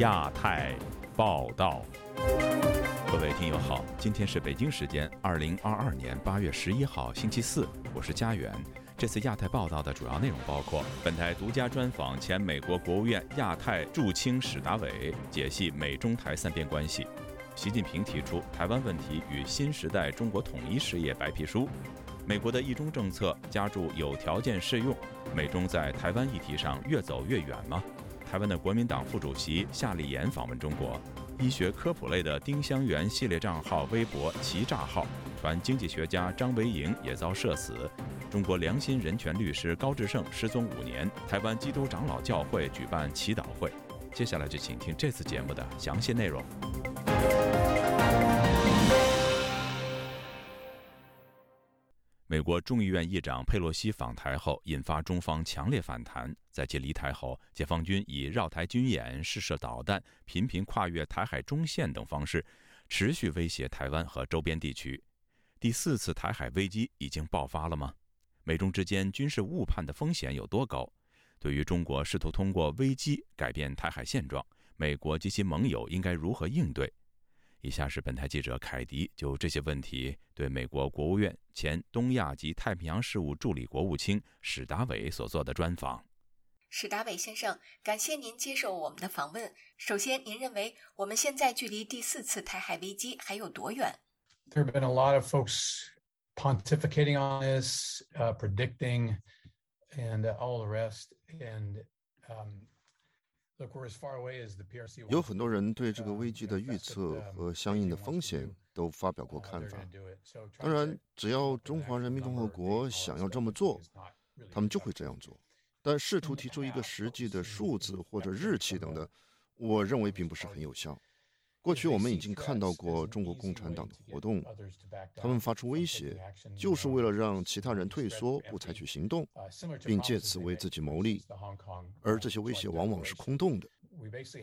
亚太报道，各位听友好，今天是北京时间二零二二年八月十一号星期四，我是佳远。这次亚太报道的主要内容包括：本台独家专访前美国国务院亚太驻青史达伟，解析美中台三边关系；习近平提出台湾问题与新时代中国统一事业白皮书；美国的一中政策加注有条件适用，美中在台湾议题上越走越远吗？台湾的国民党副主席夏立言访问中国，医学科普类的丁香园系列账号微博奇诈号传经济学家张维迎也遭射死，中国良心人权律师高志胜失踪五年，台湾基督长老教会举办祈祷会。接下来就请听这次节目的详细内容。美国众议院议长佩洛西访台后，引发中方强烈反弹。在其离台后，解放军以绕台军演、试射导弹、频频跨越台海中线等方式，持续威胁台湾和周边地区。第四次台海危机已经爆发了吗？美中之间军事误判的风险有多高？对于中国试图通过危机改变台海现状，美国及其盟友应该如何应对？以下是本台记者凯迪就这些问题对美国国务院前东亚及太平洋事务助理国务卿史达伟所做的专访。史达伟先生，感谢您接受我们的访问。首先，您认为我们现在距离第四次台海危机还有多远？There have been a lot of folks pontificating on this, uh, predicting, and all the rest. And um, 有很多人对这个危机的预测和相应的风险都发表过看法。当然，只要中华人民共和国想要这么做，他们就会这样做。但试图提出一个实际的数字或者日期等等，我认为并不是很有效。过去我们已经看到过中国共产党的活动，他们发出威胁，就是为了让其他人退缩，不采取行动，并借此为自己谋利。而这些威胁往往是空洞的，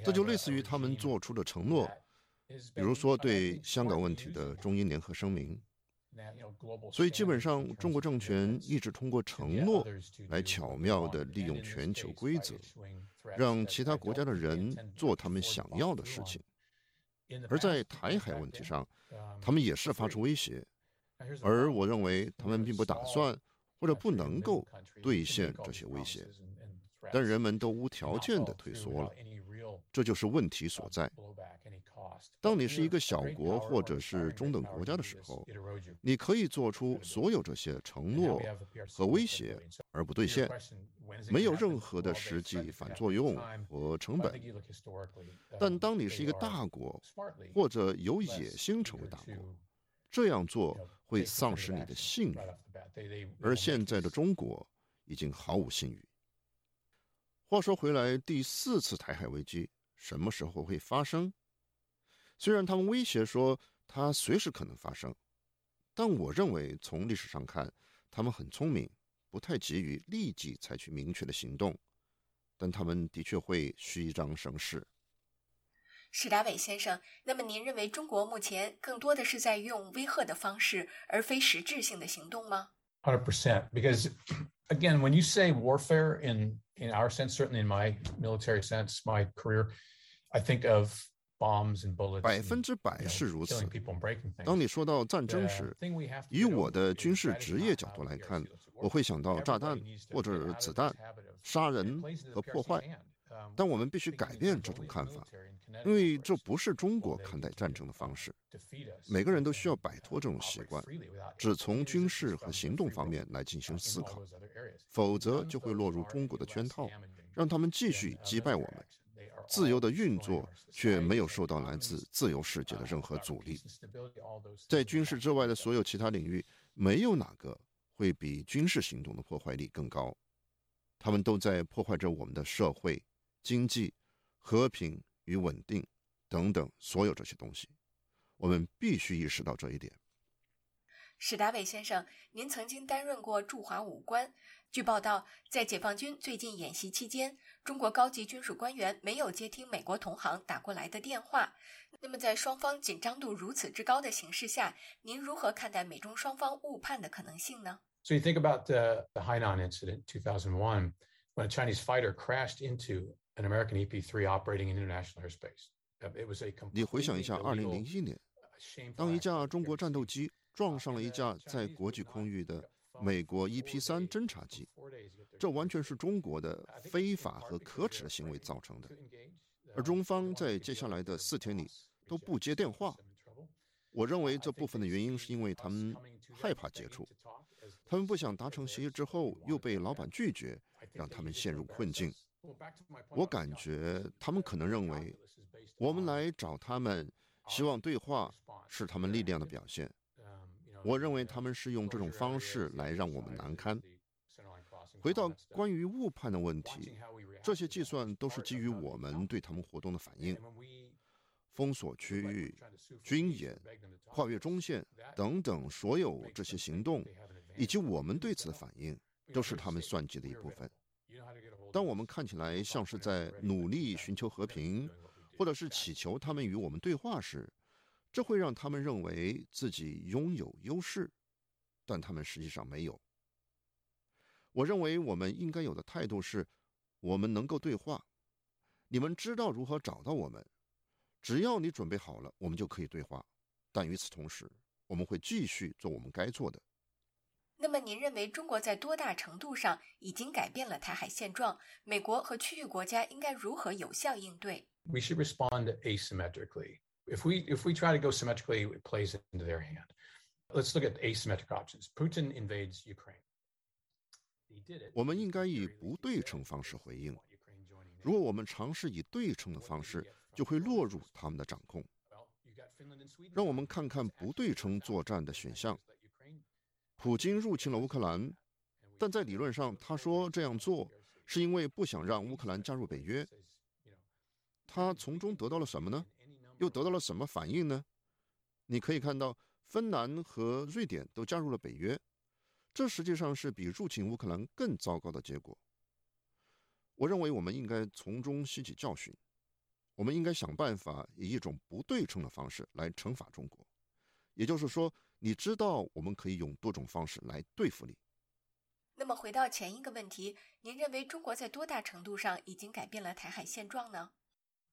这就类似于他们做出的承诺，比如说对香港问题的中英联合声明。所以基本上，中国政权一直通过承诺来巧妙地利用全球规则，让其他国家的人做他们想要的事情。而在台海问题上，他们也是发出威胁，而我认为他们并不打算或者不能够兑现这些威胁，但人们都无条件的退缩了，这就是问题所在。当你是一个小国或者是中等国家的时候，你可以做出所有这些承诺和威胁而不兑现，没有任何的实际反作用和成本。但当你是一个大国或者有野心成为大国，这样做会丧失你的信誉。而现在的中国已经毫无信誉。话说回来，第四次台海危机什么时候会发生？虽然他们威胁说它随时可能发生，但我认为从历史上看，他们很聪明，不太急于立即采取明确的行动，但他们的确会虚张声势。史达伟先生，那么您认为中国目前更多的是在用威吓的方式，而非实质性的行动吗？Hundred percent, because again, when you say warfare in in our sense, certainly in my military sense, my career, I think of bombs and bullets. 百分之百是如此。当你说到战争时，以我的军事职业角度来看，我会想到炸弹或者子弹、杀人和破坏。但我们必须改变这种看法，因为这不是中国看待战争的方式。每个人都需要摆脱这种习惯，只从军事和行动方面来进行思考，否则就会落入中国的圈套，让他们继续击败我们。自由的运作却没有受到来自自由世界的任何阻力。在军事之外的所有其他领域，没有哪个会比军事行动的破坏力更高。他们都在破坏着我们的社会、经济、和平与稳定等等所有这些东西。我们必须意识到这一点。史达伟先生，您曾经担任过驻华武官。据报道，在解放军最近演习期间，中国高级军事官员没有接听美国同行打过来的电话。那么，在双方紧张度如此之高的形势下，您如何看待美中双方误判的可能性呢？So you think about the the Hainan incident, 2001, when a Chinese fighter crashed into an American EP-3 operating in international airspace. It was a 你回想一下，二零零一年，当一架中国战斗机撞上了一架在国际空域的美国 EP-3 侦察机，这完全是中国的非法和可耻的行为造成的。而中方在接下来的四天里都不接电话。我认为这部分的原因是因为他们害怕接触，他们不想达成协议之后又被老板拒绝，让他们陷入困境。我感觉他们可能认为，我们来找他们，希望对话是他们力量的表现。我认为他们是用这种方式来让我们难堪。回到关于误判的问题，这些计算都是基于我们对他们活动的反应。封锁区域、军演、跨越中线等等，所有这些行动，以及我们对此的反应，都是他们算计的一部分。当我们看起来像是在努力寻求和平，或者是祈求他们与我们对话时，这会让他们认为自己拥有优势，但他们实际上没有。我认为我们应该有的态度是：我们能够对话，你们知道如何找到我们。只要你准备好了，我们就可以对话。但与此同时，我们会继续做我们该做的。那么，您认为中国在多大程度上已经改变了台海现状？美国和区域国家应该如何有效应对？We should respond asymmetrically. If we if we try to go symmetrically, it plays into their hand. Let's look at asymmetric options. Putin invades Ukraine. 我们应该以不对称方式回应。如果我们尝试以对称的方式，就会落入他们的掌控。让我们看看不对称作战的选项。普京入侵了乌克兰，但在理论上，他说这样做是因为不想让乌克兰加入北约。他从中得到了什么呢？又得到了什么反应呢？你可以看到，芬兰和瑞典都加入了北约，这实际上是比入侵乌克兰更糟糕的结果。我认为我们应该从中吸取教训。我们应该想办法以一种不对称的方式来惩罚中国，也就是说，你知道我们可以用多种方式来对付你。那么回到前一个问题，您认为中国在多大程度上已经改变了台海现状呢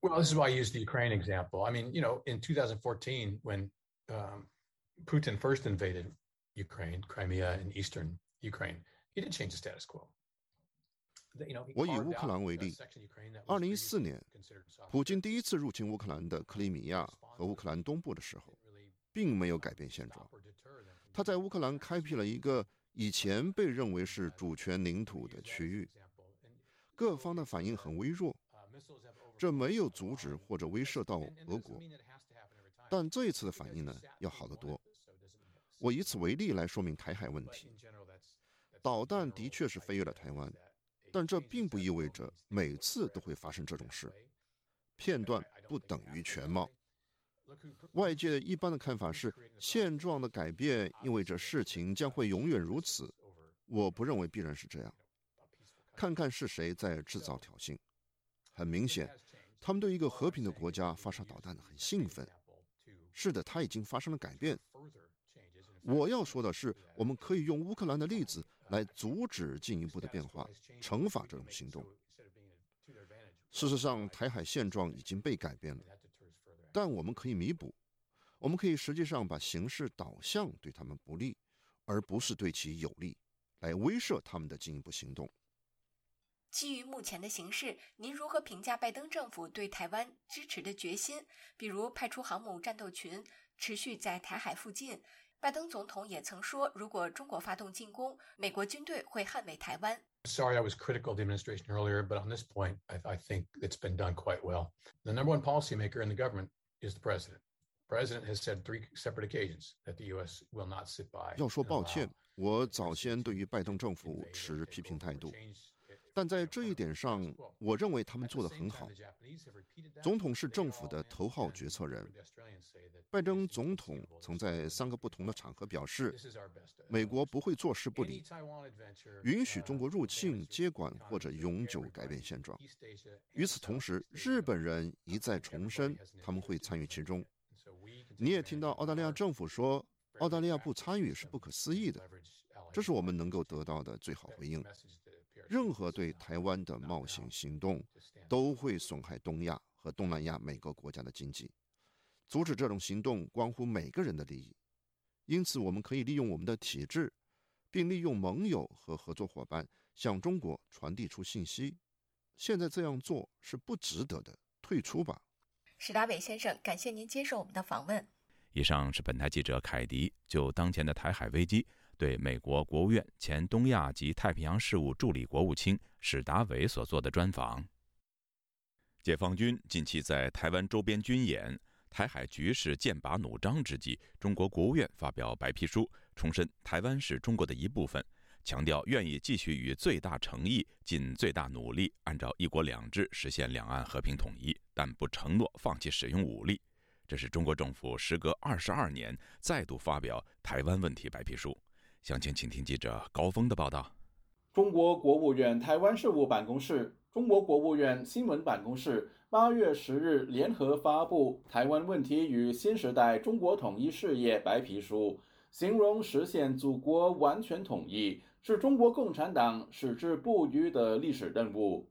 ？Well, this is why I used the Ukraine example. I mean, you know, in 2014, when um, Putin first invaded Ukraine, Crimea, and eastern Ukraine, he did change the status quo. 我以乌克兰为例，二零一四年，普京第一次入侵乌克兰的克里米亚和乌克兰东部的时候，并没有改变现状。他在乌克兰开辟了一个以前被认为是主权领土的区域，各方的反应很微弱，这没有阻止或者威慑到俄国。但这一次的反应呢，要好得多。我以此为例来说明台海问题，导弹的确是飞越了台湾。但这并不意味着每次都会发生这种事，片段不等于全貌。外界一般的看法是，现状的改变意味着事情将会永远如此。我不认为必然是这样。看看是谁在制造挑衅。很明显，他们对一个和平的国家发射导弹很兴奋。是的，它已经发生了改变。我要说的是，我们可以用乌克兰的例子。来阻止进一步的变化，惩罚这种行动。事实上，台海现状已经被改变了，但我们可以弥补。我们可以实际上把形势导向对他们不利，而不是对其有利，来威慑他们的进一步行动。基于目前的形势，您如何评价拜登政府对台湾支持的决心？比如派出航母战斗群，持续在台海附近。拜登总统也曾说，如果中国发动进攻，美国军队会捍卫台湾。Sorry, I was critical of the administration earlier, but on this point, I, I think it's been done quite well. The number one policymaker in the government is the president. The president has said three separate occasions that the U.S. will not sit by. 要说抱歉，我早先对于拜登政府持批评态度。 但在这一点上，我认为他们做得很好。总统是政府的头号决策人。拜登总统曾在三个不同的场合表示，美国不会坐视不理，允许中国入侵、接管或者永久改变现状。与此同时，日本人一再重申他们会参与其中。你也听到澳大利亚政府说，澳大利亚不参与是不可思议的。这是我们能够得到的最好回应。任何对台湾的冒险行动都会损害东亚和东南亚每个国家的经济。阻止这种行动关乎每个人的利益，因此我们可以利用我们的体制，并利用盟友和合作伙伴向中国传递出信息。现在这样做是不值得的，退出吧。史达伟先生，感谢您接受我们的访问。以上是本台记者凯迪就当前的台海危机，对美国国务院前东亚及太平洋事务助理国务卿史达伟所做的专访。解放军近期在台湾周边军演。台海局势剑拔弩张之际，中国国务院发表白皮书，重申台湾是中国的一部分，强调愿意继续与最大诚意、尽最大努力，按照“一国两制”实现两岸和平统一，但不承诺放弃使用武力。这是中国政府时隔二十二年再度发表台湾问题白皮书。详情，请听记者高峰的报道。中国国务院台湾事务办公室、中国国务院新闻办公室。八月十日联合发布《台湾问题与新时代中国统一事业白皮书》，形容实现祖国完全统一是中国共产党矢志不渝的历史任务。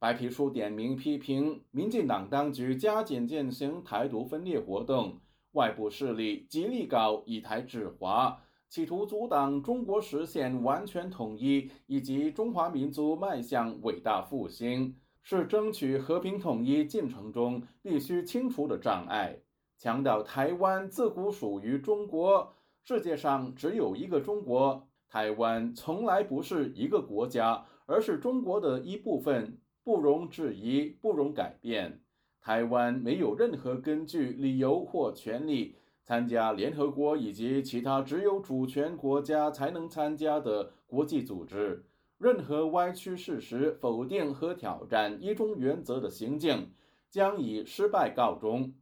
白皮书点名批评民进党当局加紧进行台独分裂活动，外部势力极力搞以台制华，企图阻挡中国实现完全统一以及中华民族迈向伟大复兴。是争取和平统一进程中必须清除的障碍。强调台湾自古属于中国，世界上只有一个中国，台湾从来不是一个国家，而是中国的一部分，不容置疑，不容改变。台湾没有任何根据、理由或权利参加联合国以及其他只有主权国家才能参加的国际组织。任何歪曲事实、否定和挑战一中原则的行径，将以失败告终。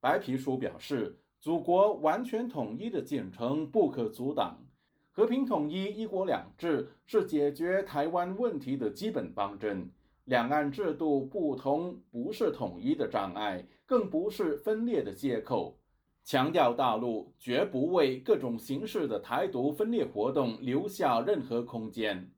白皮书表示，祖国完全统一的进程不可阻挡，和平统一、一国两制是解决台湾问题的基本方针。两岸制度不同不是统一的障碍，更不是分裂的借口。强调大陆绝不为各种形式的台独分裂活动留下任何空间。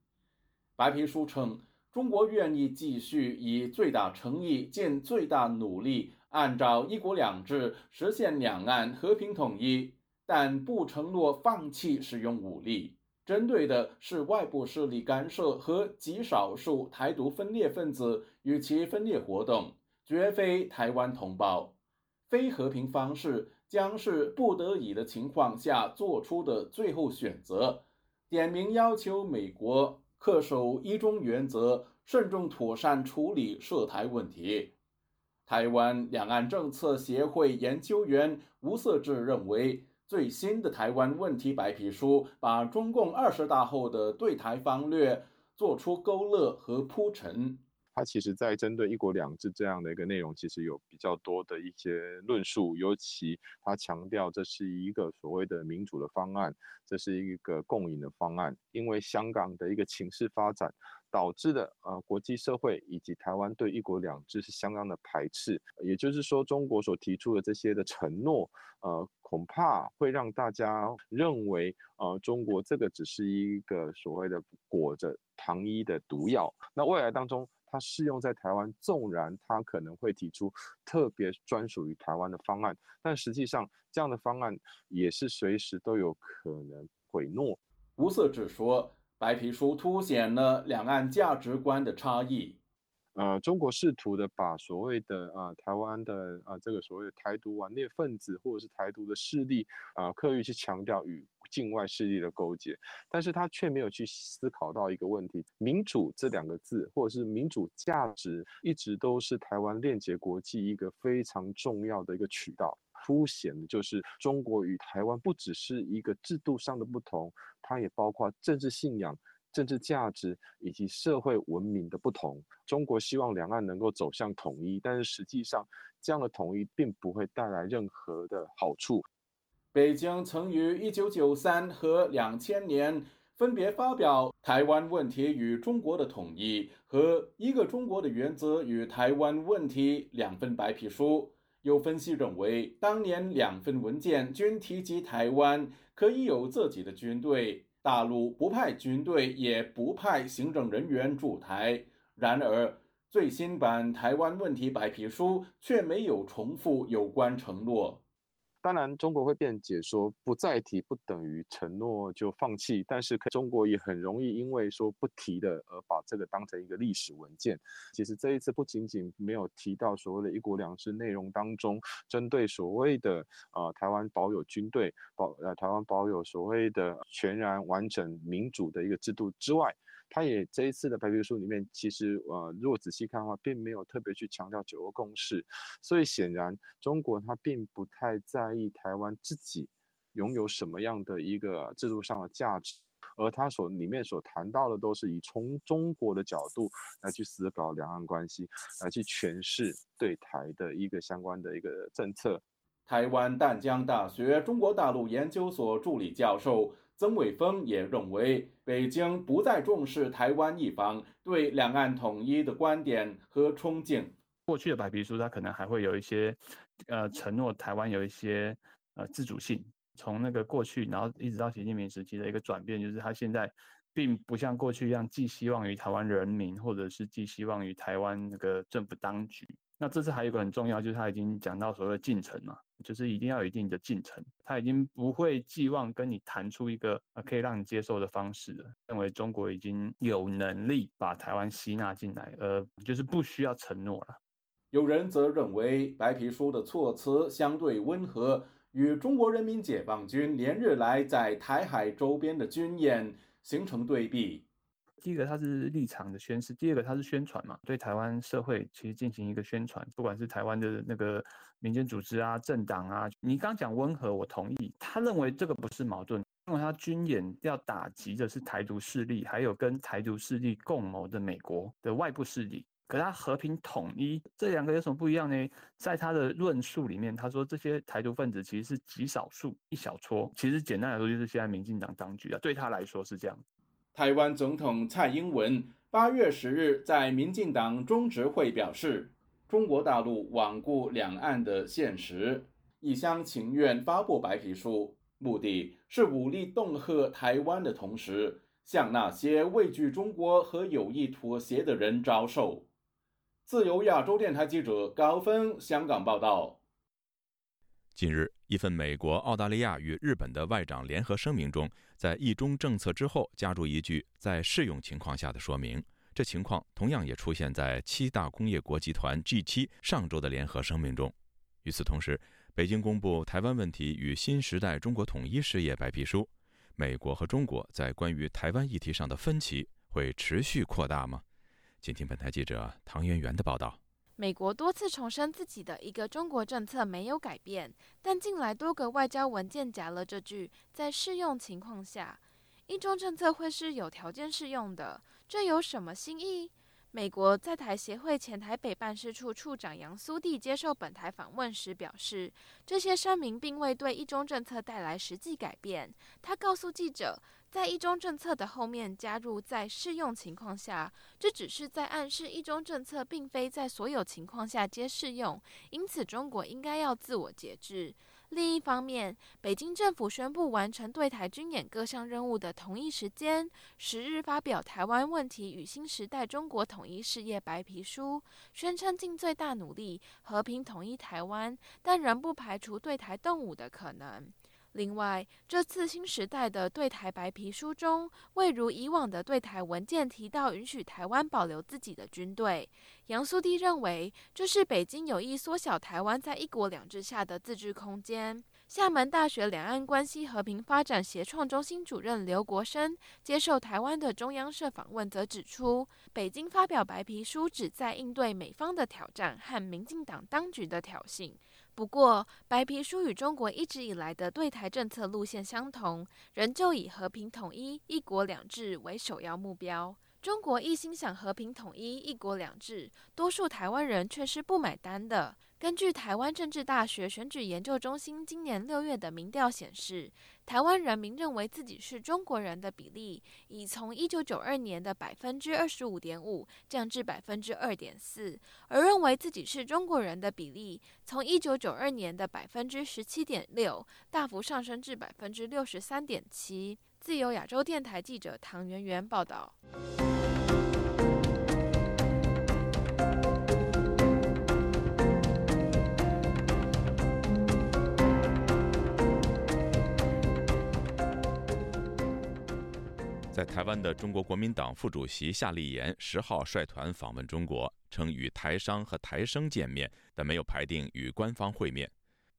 白皮书称，中国愿意继续以最大诚意、尽最大努力，按照“一国两制”实现两岸和平统一，但不承诺放弃使用武力。针对的是外部势力干涉和极少数台独分裂分子与其分裂活动，绝非台湾同胞。非和平方式将是不得已的情况下做出的最后选择。点名要求美国。恪守一中原则，慎重妥善处理涉台问题。台湾两岸政策协会研究员吴色志认为，最新的台湾问题白皮书把中共二十大后的对台方略做出勾勒和铺陈。它其实，在针对“一国两制”这样的一个内容，其实有比较多的一些论述。尤其他强调，这是一个所谓的民主的方案，这是一个共赢的方案。因为香港的一个情势发展，导致的呃国际社会以及台湾对“一国两制”是相当的排斥。也就是说，中国所提出的这些的承诺，呃，恐怕会让大家认为，呃，中国这个只是一个所谓的裹着糖衣的毒药。那未来当中，它适用在台湾，纵然它可能会提出特别专属于台湾的方案，但实际上这样的方案也是随时都有可能毁诺。吴色只说，白皮书凸显了两岸价值观的差异。呃，中国试图的把所谓的啊台湾的啊这个所谓的台独顽劣分子或者是台独的势力啊，刻意去强调与。境外势力的勾结，但是他却没有去思考到一个问题：民主这两个字，或者是民主价值，一直都是台湾链接国际一个非常重要的一个渠道。凸显的就是中国与台湾不只是一个制度上的不同，它也包括政治信仰、政治价值以及社会文明的不同。中国希望两岸能够走向统一，但是实际上这样的统一并不会带来任何的好处。北京曾于1993和2000年分别发表《台湾问题与中国的统一》和《一个中国的原则与台湾问题》两份白皮书。有分析认为，当年两份文件均提及台湾可以有自己的军队，大陆不派军队，也不派行政人员驻台。然而，最新版台湾问题白皮书却没有重复有关承诺。当然，中国会辩解说不再提不等于承诺就放弃，但是中国也很容易因为说不提的而把这个当成一个历史文件。其实这一次不仅仅没有提到所谓的一国两制内容当中，针对所谓的呃台湾保有军队保呃台湾保有所谓的全然完整民主的一个制度之外。他也这一次的白皮书里面，其实呃，如果仔细看的话，并没有特别去强调九二共识，所以显然中国他并不太在意台湾自己拥有什么样的一个制度上的价值，而他所里面所谈到的都是以从中国的角度来去思考两岸关系，来去诠释对台的一个相关的一个政策。台湾淡江大学中国大陆研究所助理教授。曾伟峰也认为，北京不再重视台湾一方对两岸统一的观点和憧憬。过去的白皮书，它可能还会有一些，呃，承诺台湾有一些呃自主性。从那个过去，然后一直到习近平时期的一个转变，就是他现在并不像过去一样寄希望于台湾人民，或者是寄希望于台湾那个政府当局。那这次还有一个很重要，就是他已经讲到所谓的进程嘛，就是一定要有一定的进程。他已经不会寄望跟你谈出一个呃可以让你接受的方式了，认为中国已经有能力把台湾吸纳进来，呃，就是不需要承诺了。有人则认为白皮书的措辞相对温和，与中国人民解放军连日来在台海周边的军演形成对比。第一个，它是立场的宣示；第二个，它是宣传嘛，对台湾社会其实进行一个宣传，不管是台湾的那个民间组织啊、政党啊。你刚讲温和，我同意。他认为这个不是矛盾，因为他军演要打击的是台独势力，还有跟台独势力共谋的美国的外部势力。可他和平统一这两个有什么不一样呢？在他的论述里面，他说这些台独分子其实是极少数、一小撮。其实简单来说，就是现在民进党当局啊，对他来说是这样。台湾总统蔡英文八月十日在民进党中执会表示，中国大陆罔顾两岸的现实，一厢情愿发布白皮书，目的是武力恫吓台湾的同时，向那些畏惧中国和有意妥协的人招手。自由亚洲电台记者高峰香港报道。近日，一份美国、澳大利亚与日本的外长联合声明中，在“一中”政策之后加入一句“在适用情况下的说明”。这情况同样也出现在七大工业国集团 G7 上周的联合声明中。与此同时，北京公布《台湾问题与新时代中国统一事业白皮书》。美国和中国在关于台湾议题上的分歧会持续扩大吗？请听本台记者唐媛媛的报道。美国多次重申自己的一个中国政策没有改变，但近来多个外交文件夹了这句“在适用情况下，一中政策会是有条件适用的”，这有什么新意？美国在台协会前台北办事处处长杨苏蒂接受本台访问时表示，这些声明并未对一中政策带来实际改变。他告诉记者。在一中政策的后面加入在适用情况下，这只是在暗示一中政策并非在所有情况下皆适用，因此中国应该要自我节制。另一方面，北京政府宣布完成对台军演各项任务的同一时间，十日发表《台湾问题与新时代中国统一事业白皮书》，宣称尽最大努力和平统一台湾，但仍不排除对台动武的可能。另外，这次新时代的对台白皮书中，未如以往的对台文件提到允许台湾保留自己的军队。杨苏棣认为，这是北京有意缩小台湾在一国两制下的自治空间。厦门大学两岸关系和平发展协创中心主任刘国生接受台湾的中央社访问，则指出，北京发表白皮书旨在应对美方的挑战和民进党当局的挑衅。不过，白皮书与中国一直以来的对台政策路线相同，仍旧以和平统一、一国两制为首要目标。中国一心想和平统一、一国两制，多数台湾人却是不买单的。根据台湾政治大学选举研究中心今年六月的民调显示，台湾人民认为自己是中国人的比例已从一九九二年的百分之二十五点五降至百分之二点四，而认为自己是中国人的比例从一九九二年的百分之十七点六大幅上升至百分之六十三点七。自由亚洲电台记者唐媛媛报道。在台湾的中国国民党副主席夏立言十号率团访问中国，称与台商和台生见面，但没有排定与官方会面。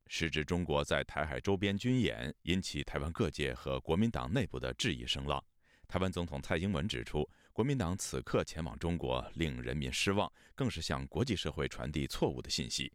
时值中国在台海周边军演，引起台湾各界和国民党内部的质疑声浪。台湾总统蔡英文指出，国民党此刻前往中国令人民失望，更是向国际社会传递错误的信息。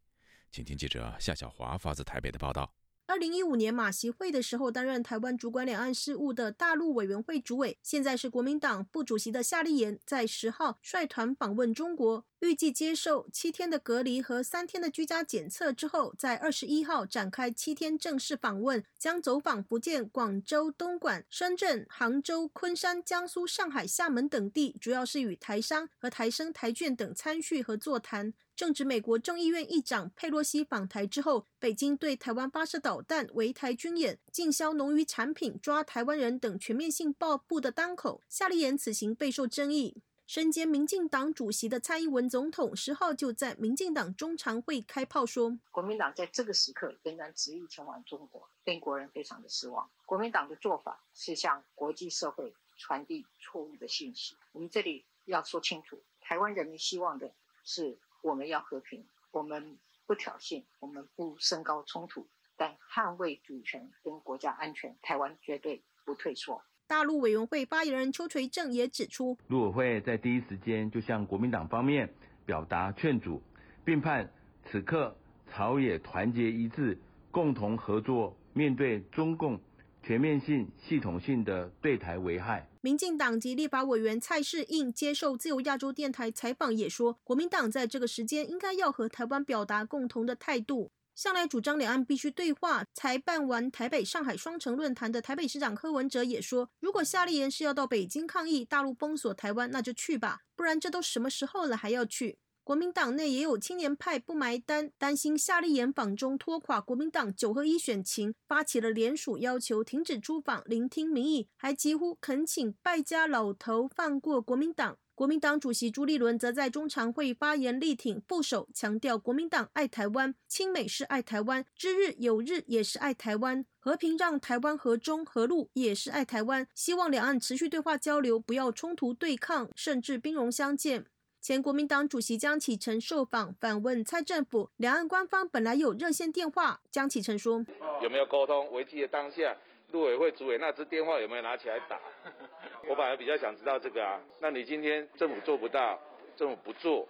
请听记者夏小华发自台北的报道。二零一五年马习会的时候，担任台湾主管两岸事务的大陆委员会主委，现在是国民党副主席的夏立言，在十号率团访问中国，预计接受七天的隔离和三天的居家检测之后，在二十一号展开七天正式访问，将走访福建、广州、东莞、深圳、杭州、昆山、江苏、上海、厦门等地，主要是与台商和台生、台眷等参叙和座谈。正值美国众议院议长佩洛西访台之后，北京对台湾发射导弹、围台军演、禁销农渔产品、抓台湾人等全面性报复的当口，夏立言此行备受争议。身兼民进党主席的蔡英文总统十号就在民进党中常会开炮说：“国民党在这个时刻仍然执意前往中国，令国人非常的失望。国民党的做法是向国际社会传递错误的信息。我们这里要说清楚，台湾人民希望的是。”我们要和平，我们不挑衅，我们不升高冲突，但捍卫主权跟国家安全，台湾绝对不退缩。大陆委员会发言人邱垂正也指出，陆委会在第一时间就向国民党方面表达劝阻，并盼此刻朝野团结一致，共同合作，面对中共。全面性、系统性的对台危害。民进党及立法委员蔡世应接受自由亚洲电台采访也说，国民党在这个时间应该要和台湾表达共同的态度。向来主张两岸必须对话，才办完台北、上海双城论坛的台北市长柯文哲也说，如果夏立言是要到北京抗议大陆封锁台湾，那就去吧，不然这都什么时候了还要去？国民党内也有青年派不埋单，担心夏立言访中拖垮国民党九合一选情，发起了联署，要求停止出访、聆听民意，还几乎恳请败家老头放过国民党。国民党主席朱立伦则在中常会发言力挺副手，强调国民党爱台湾，亲美是爱台湾，知日有日也是爱台湾，和平让台湾和中和陆也是爱台湾，希望两岸持续对话交流，不要冲突对抗，甚至兵戎相见。前国民党主席江启臣受访反问蔡政府，两岸官方本来有热线电话。江启臣说：“有没有沟通？危机的当下，陆委会主委那支电话有没有拿起来打？我反而比较想知道这个啊。那你今天政府做不到，政府不做，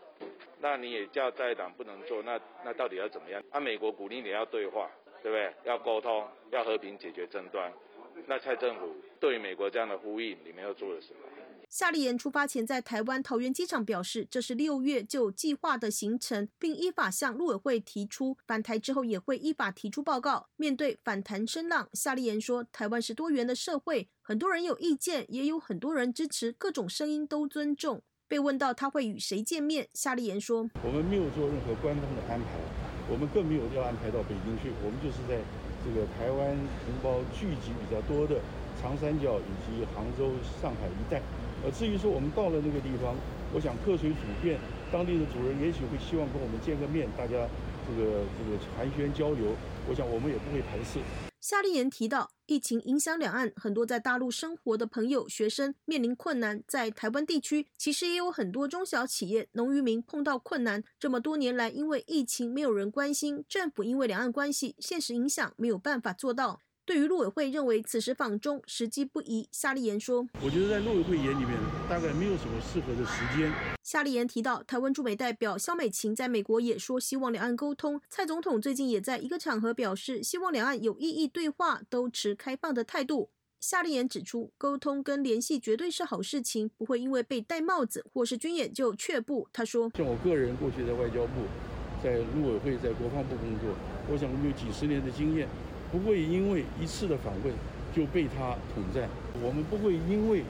那你也叫在党不能做，那那到底要怎么样？按美国鼓励你要对话，对不对？要沟通，要和平解决争端。那蔡政府对于美国这样的呼应，你们又做了什么？”夏立言出发前在台湾桃园机场表示，这是六月就计划的行程，并依法向陆委会提出返台之后也会依法提出报告。面对反弹声浪，夏立言说：“台湾是多元的社会，很多人有意见，也有很多人支持，各种声音都尊重。”被问到他会与谁见面，夏立言说：“我们没有做任何官方的安排，我们更没有要安排到北京去，我们就是在这个台湾同胞聚集比较多的长三角以及杭州、上海一带。”呃，至于说我们到了那个地方，我想客随主便，当地的主人也许会希望跟我们见个面，大家这个这个寒暄交流，我想我们也不会排斥。夏立言提到，疫情影响两岸很多在大陆生活的朋友、学生面临困难，在台湾地区其实也有很多中小企业、农渔民碰到困难。这么多年来，因为疫情没有人关心，政府因为两岸关系现实影响没有办法做到。对于陆委会认为此时访中时机不宜，夏立言说：“我觉得在陆委会眼里面，大概没有什么适合的时间。”夏立言提到，台湾驻美代表肖美琴在美国也说希望两岸沟通。蔡总统最近也在一个场合表示，希望两岸有意义对话，都持开放的态度。夏立言指出，沟通跟联系绝对是好事情，不会因为被戴帽子或是军演就却步。他说：“像我个人过去在外交部、在陆委会、在国防部工作，我想我们有几十年的经验。”不会因为一次的访问就被他统战，我们不会因为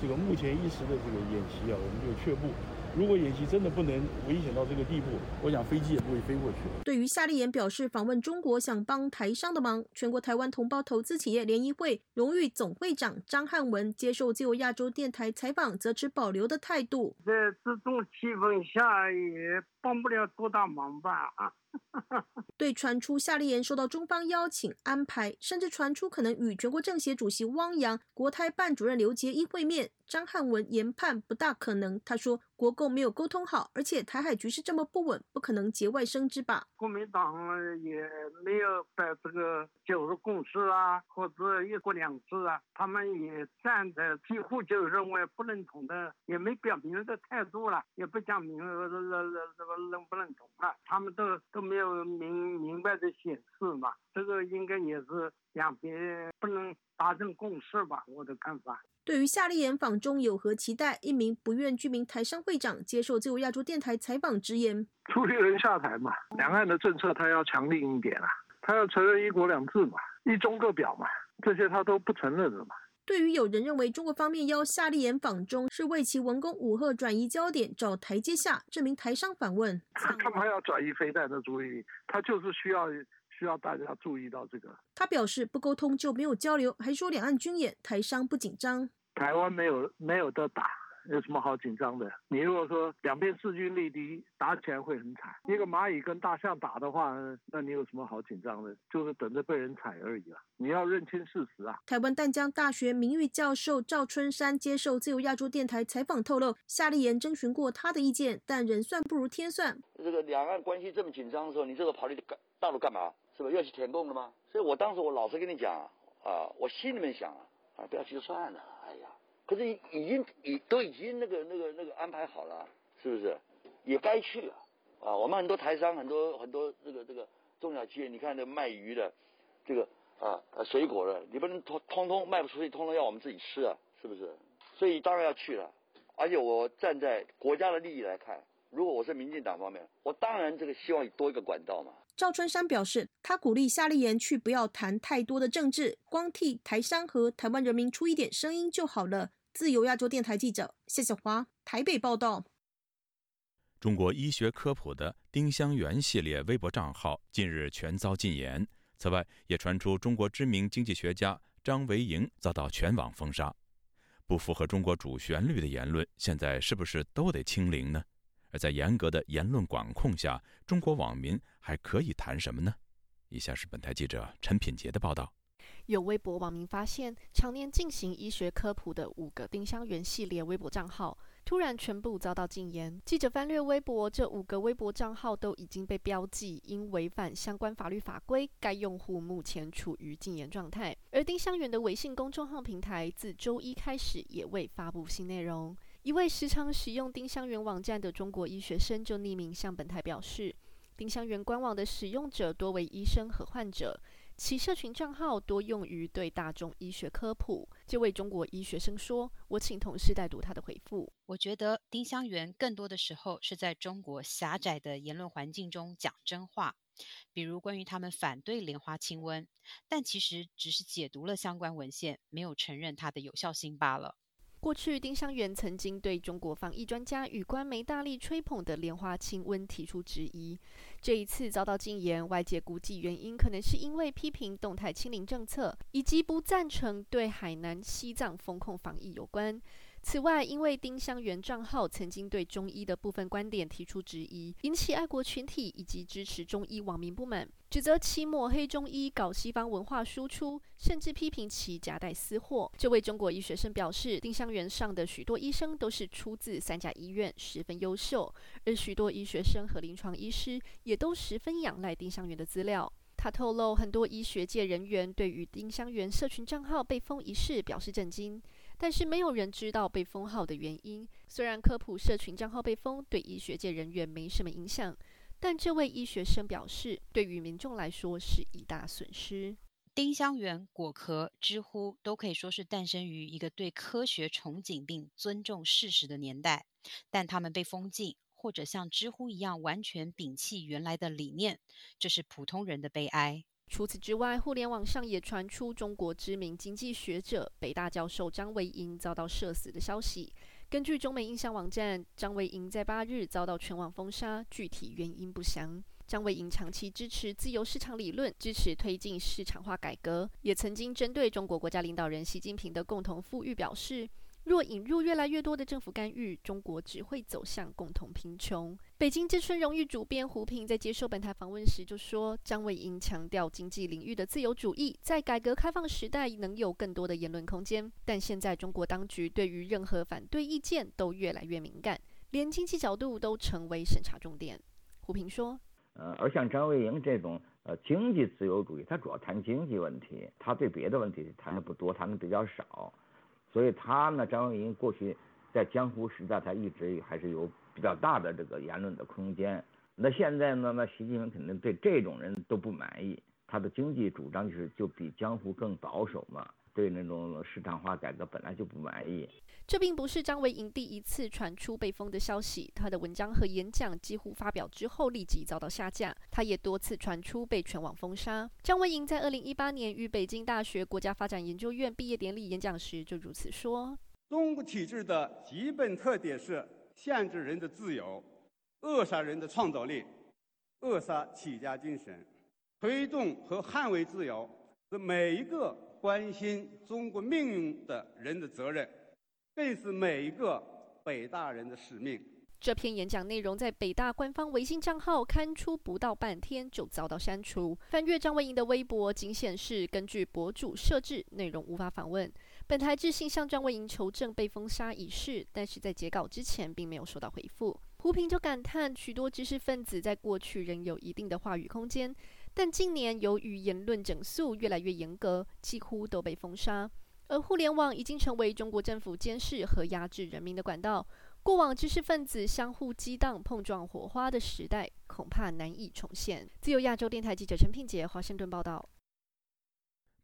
这个目前一时的这个演习啊，我们就却步。如果演习真的不能危险到这个地步，我想飞机也不会飞过去。对于夏立言表示访问中国想帮台商的忙，全国台湾同胞投资企业联谊会荣誉总会长张汉文接受自由亚洲电台采访，则持保留的态度。在这种气氛下，也帮不了多大忙吧？啊。对传出夏立言受到中方邀请安排，甚至传出可能与全国政协主席汪洋、国台办主任刘捷一会面，张汉文研判不大可能。他说，国共没有沟通好，而且台海局势这么不稳，不可能节外生枝吧？国民党也没有在这个九二共识啊，或者一国两制啊，他们也站在几乎就认为不认同的，也没表明的态度了，也不讲明这这这个认不认同了，他们都都。没有明明白的显示嘛，这个应该也是两边不能达成共识吧，我的看法。对于夏立言访中有何期待？一名不愿居民台商会长接受自由亚洲电台采访直言：出立人下台嘛，两岸的政策他要强硬一点啊，他要承认一国两制嘛，一中各表嘛，这些他都不承认的嘛。对于有人认为中国方面邀夏立言访中是为其文攻武赫转移焦点找台阶下，这名台商反问：他干嘛要转移飞弹的注意力？他就是需要需要大家注意到这个。他表示不沟通就没有交流，还说两岸军演台商不紧张，台湾没有没有得打。有什么好紧张的？你如果说两边势均力敌，打起来会很惨。一个蚂蚁跟大象打的话，那你有什么好紧张的？就是等着被人踩而已啊！你要认清事实啊！台湾淡江大学名誉教授赵春山接受自由亚洲电台采访透露，夏立言征询过他的意见，但人算不如天算。这个两岸关系这么紧张的时候，你这个跑去干大陆干嘛？是吧？要去填供的吗？所以我当时我老实跟你讲啊，我心里面想啊，啊，不要去就算了。哎呀。可是已经已都已经那个那个那个安排好了，是不是？也该去了！啊，我们很多台商，很多很多这个这个中小企业，你看那卖鱼的，这个啊水果的，你不能通通通卖不出去，通通要我们自己吃啊，是不是？所以当然要去了。而且我站在国家的利益来看，如果我是民进党方面，我当然这个希望多一个管道嘛。赵春山表示，他鼓励夏立言去不要谈太多的政治，光替台商和台湾人民出一点声音就好了。自由亚洲电台记者谢小华台北报道：中国医学科普的丁香园系列微博账号近日全遭禁言。此外，也传出中国知名经济学家张维迎遭到全网封杀。不符合中国主旋律的言论，现在是不是都得清零呢？而在严格的言论管控下，中国网民还可以谈什么呢？以下是本台记者陈品杰的报道。有微博网民发现，常年进行医学科普的五个丁香园系列微博账号，突然全部遭到禁言。记者翻阅微博，这五个微博账号都已经被标记，因违反相关法律法规，该用户目前处于禁言状态。而丁香园的微信公众号平台自周一开始也未发布新内容。一位时常使用丁香园网站的中国医学生就匿名向本台表示，丁香园官网的使用者多为医生和患者。其社群账号多用于对大众医学科普。这位中国医学生说：“我请同事代读他的回复。我觉得丁香园更多的时候是在中国狭窄的言论环境中讲真话，比如关于他们反对莲花清瘟，但其实只是解读了相关文献，没有承认它的有效性罢了。”过去，丁香园曾经对中国防疫专家与官媒大力吹捧的莲花清瘟提出质疑。这一次遭到禁言，外界估计原因可能是因为批评动态清零政策，以及不赞成对海南、西藏封控防疫有关。此外，因为丁香园账号曾经对中医的部分观点提出质疑，引起爱国群体以及支持中医网民不满，指责其抹黑中医、搞西方文化输出，甚至批评其夹带私货。这位中国医学生表示，丁香园上的许多医生都是出自三甲医院，十分优秀，而许多医学生和临床医师也都十分仰赖丁香园的资料。他透露，很多医学界人员对于丁香园社群账号被封一事表示震惊。但是没有人知道被封号的原因。虽然科普社群账号被封对医学界人员没什么影响，但这位医学生表示，对于民众来说是一大损失。丁香园、果壳、知乎都可以说是诞生于一个对科学憧憬并尊重事实的年代，但他们被封禁，或者像知乎一样完全摒弃原来的理念，这是普通人的悲哀。除此之外，互联网上也传出中国知名经济学者、北大教授张维迎遭到社死的消息。根据中美印象网站，张维迎在八日遭到全网封杀，具体原因不详。张维迎长期支持自由市场理论，支持推进市场化改革，也曾经针对中国国家领导人习近平的共同富裕表示。若引入越来越多的政府干预，中国只会走向共同贫穷。北京之春荣誉主编胡平在接受本台访问时就说：“张伟英强调经济领域的自由主义，在改革开放时代能有更多的言论空间，但现在中国当局对于任何反对意见都越来越敏感，连经济角度都成为审查重点。”胡平说：“呃，而像张伟英这种呃经济自由主义，他主要谈经济问题，他对别的问题谈的不多，谈的比较少。”所以他呢，张文英过去在江湖时代，他一直还是有比较大的这个言论的空间。那现在呢，那习近平肯定对这种人都不满意，他的经济主张就是就比江湖更保守嘛。对那种市场化改革本来就不满意。这并不是张维迎第一次传出被封的消息，他的文章和演讲几乎发表之后立即遭到下架。他也多次传出被全网封杀。张维迎在二零一八年于北京大学国家发展研究院毕业典礼演讲时就如此说：“中国体制的基本特点是限制人的自由，扼杀人的创造力，扼杀企业家精神，推动和捍卫自由是每一个。”关心中国命运的人的责任，更是每一个北大人的使命。这篇演讲内容在北大官方微信账号刊出不到半天就遭到删除。翻阅张维迎的微博，仅显示根据博主设置，内容无法访问。本台致信向张文莹求证被封杀一事，但是在截稿之前并没有收到回复。胡平就感叹，许多知识分子在过去仍有一定的话语空间。但近年由于言论整肃越来越严格，几乎都被封杀。而互联网已经成为中国政府监视和压制人民的管道。过往知识分子相互激荡、碰撞火花的时代，恐怕难以重现。自由亚洲电台记者陈品杰华盛顿报道。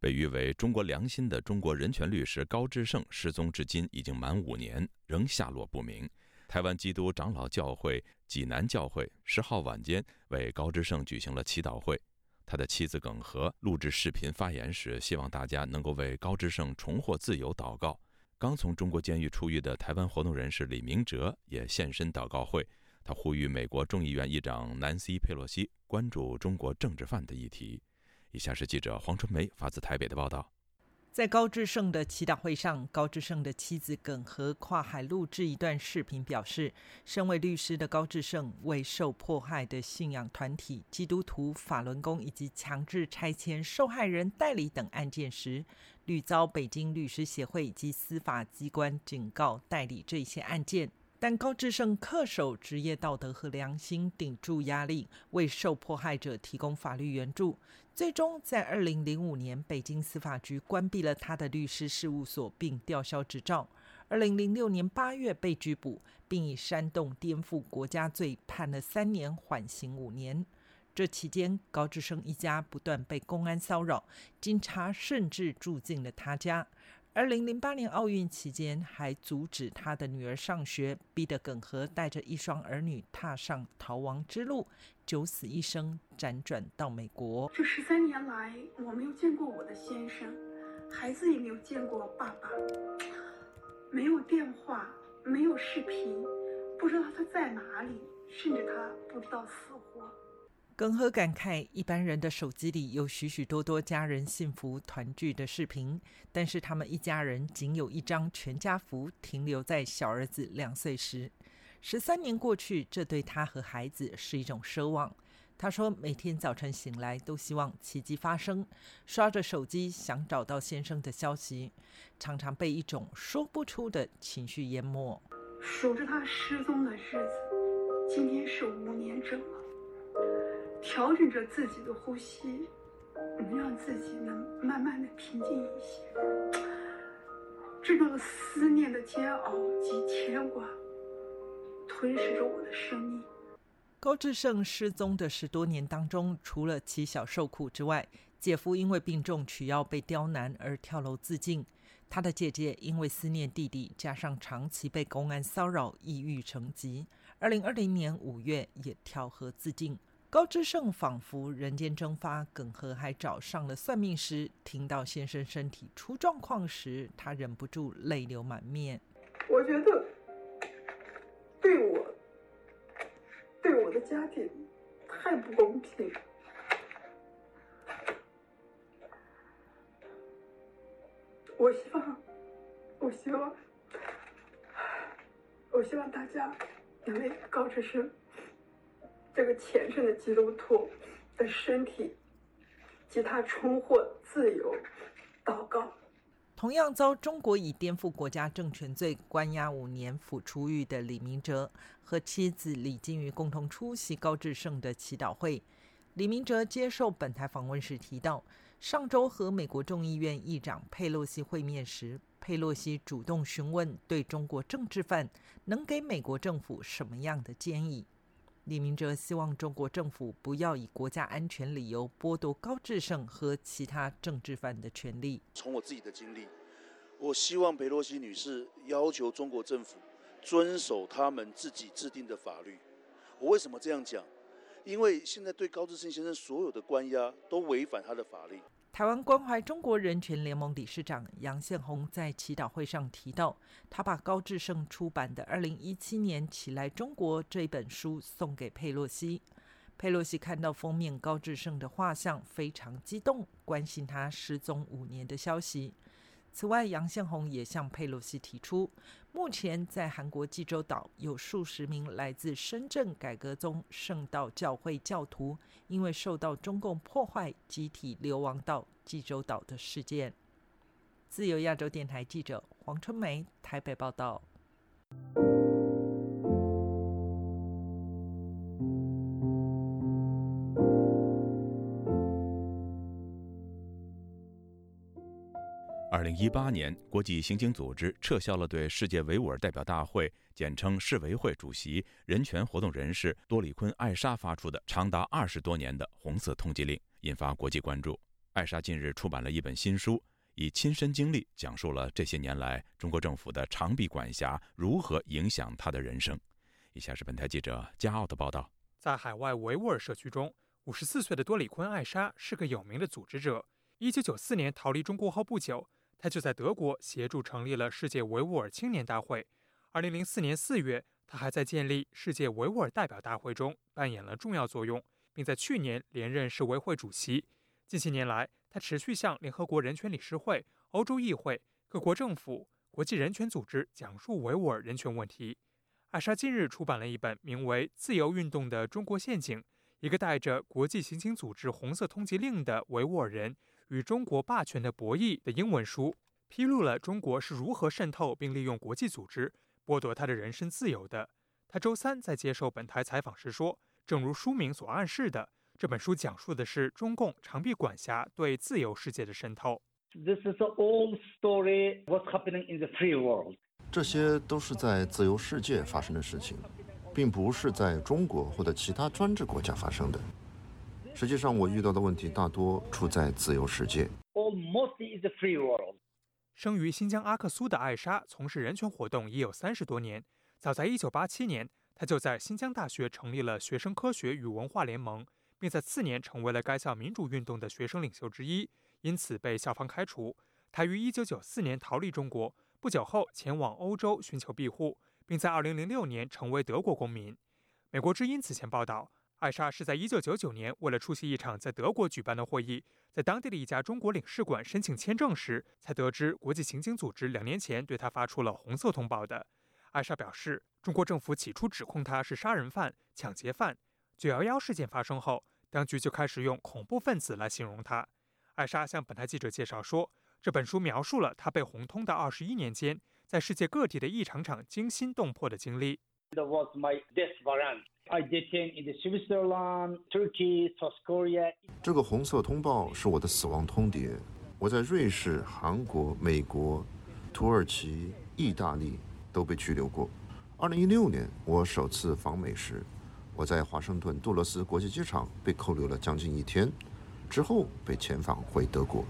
被誉为“中国良心”的中国人权律师高志胜失踪至今已经满五年，仍下落不明。台湾基督长老教会济南教会十号晚间为高志胜举行了祈祷会。他的妻子耿和录制视频发言时，希望大家能够为高志胜重获自由祷告。刚从中国监狱出狱的台湾活动人士李明哲也现身祷告会，他呼吁美国众议院议长南希·佩洛西关注中国政治犯的议题。以下是记者黄春梅发自台北的报道。在高志胜的祈祷会上，高志胜的妻子耿和跨海录制一段视频，表示，身为律师的高志胜为受迫害的信仰团体基督徒法轮功以及强制拆迁受害人代理等案件时，屡遭北京律师协会及司法机关警告代理这些案件。但高志胜恪守职业道德和良心，顶住压力，为受迫害者提供法律援助。最终，在二零零五年，北京司法局关闭了他的律师事务所，并吊销执照。二零零六年八月被拘捕，并以煽动颠覆国家罪判了三年，缓刑五年。这期间，高志胜一家不断被公安骚扰，警察甚至住进了他家。二零零八年奥运期间，还阻止他的女儿上学，逼得耿和带着一双儿女踏上逃亡之路，九死一生，辗转到美国。这十三年来，我没有见过我的先生，孩子也没有见过爸爸，没有电话，没有视频，不知道他在哪里，甚至他不知道死。耿和感慨，一般人的手机里有许许多多家人幸福团聚的视频，但是他们一家人仅有一张全家福，停留在小儿子两岁时。十三年过去，这对他和孩子是一种奢望。他说，每天早晨醒来都希望奇迹发生，刷着手机想找到先生的消息，常常被一种说不出的情绪淹没。数着他失踪的日子，今天是五年整了。调整着自己的呼吸，能让自己能慢慢的平静一些。这种思念的煎熬及牵挂，吞噬着我的生命。高志胜失踪的十多年当中，除了妻小受苦之外，姐夫因为病重取药被刁难而跳楼自尽。他的姐姐因为思念弟弟，加上长期被公安骚扰，抑郁成疾。二零二零年五月也跳河自尽。高志胜仿佛人间蒸发耿和还找上了算命师听到先生身体出状况时他忍不住泪流满面。我觉得对我对我的家庭太不公平。我希望我希望我希望大家能为高志胜这个虔诚的基督徒的身体及他重获自由祷告。同样遭中国以颠覆国家政权罪关押五年抚出狱的李明哲和妻子李金瑜共同出席高志胜的祈祷会。李明哲接受本台访问时提到，上周和美国众议院议长佩洛西会面时，佩洛西主动询问对中国政治犯能给美国政府什么样的建议。李明哲希望中国政府不要以国家安全理由剥夺高志胜和其他政治犯的权利。从我自己的经历，我希望佩洛西女士要求中国政府遵守他们自己制定的法律。我为什么这样讲？因为现在对高志胜先生所有的关押都违反他的法律。台湾关怀中国人权联盟理事长杨宪宏在祈祷会上提到，他把高志胜出版的《二零一七年起来中国》这本书送给佩洛西。佩洛西看到封面高志胜的画像，非常激动，关心他失踪五年的消息。此外，杨宪宏也向佩洛西提出，目前在韩国济州岛有数十名来自深圳改革宗圣道教会教徒，因为受到中共破坏，集体流亡到济州岛的事件。自由亚洲电台记者黄春梅台北报道。一八年，国际刑警组织撤销了对世界维吾尔代表大会（简称世维会）主席、人权活动人士多里坤·艾莎发出的长达二十多年的红色通缉令，引发国际关注。艾莎近日出版了一本新书，以亲身经历讲述了这些年来中国政府的长臂管辖如何影响她的人生。以下是本台记者加奥的报道：在海外维吾尔社区中，五十四岁的多里坤·艾莎是个有名的组织者。一九九四年逃离中国后不久。他就在德国协助成立了世界维吾尔青年大会。二零零四年四月，他还在建立世界维吾尔代表大会中扮演了重要作用，并在去年连任世维会主席。近些年来，他持续向联合国人权理事会、欧洲议会、各国政府、国际人权组织讲述维吾尔人权问题。艾莎近日出版了一本名为《自由运动的中国陷阱：一个带着国际刑警组织红色通缉令的维吾尔人》。与中国霸权的博弈的英文书，披露了中国是如何渗透并利用国际组织剥夺他的人身自由的。他周三在接受本台采访时说：“正如书名所暗示的，这本书讲述的是中共长臂管辖对自由世界的渗透。” This is the old story. What's happening in the free world? 这些都是在自由世界发生的事情，并不是在中国或者其他专制国家发生的。实际上，我遇到的问题大多出在自由世界。生于新疆阿克苏的艾莎从事人权活动已有三十多年。早在1987年，她就在新疆大学成立了学生科学与文化联盟，并在次年成为了该校民主运动的学生领袖之一，因此被校方开除。她于1994年逃离中国，不久后前往欧洲寻求庇护，并在2006年成为德国公民。美国之音此前报道。艾莎是在1999年为了出席一场在德国举办的会议，在当地的一家中国领事馆申请签证时，才得知国际刑警组织两年前对她发出了红色通报的。艾莎表示，中国政府起初指控她是杀人犯、抢劫犯。911事件发生后，当局就开始用恐怖分子来形容她。艾莎向本台记者介绍说，这本书描述了她被红通的21年间，在世界各地的一场场惊心动魄的经历。这个红色通报是我的死亡通牒。我在瑞士、韩国、美国、土耳其、意大利都被拘留过。二零一六年我首次访美时，我在华盛顿杜勒斯国际机场被扣留了将近一天，之后被遣返回德国。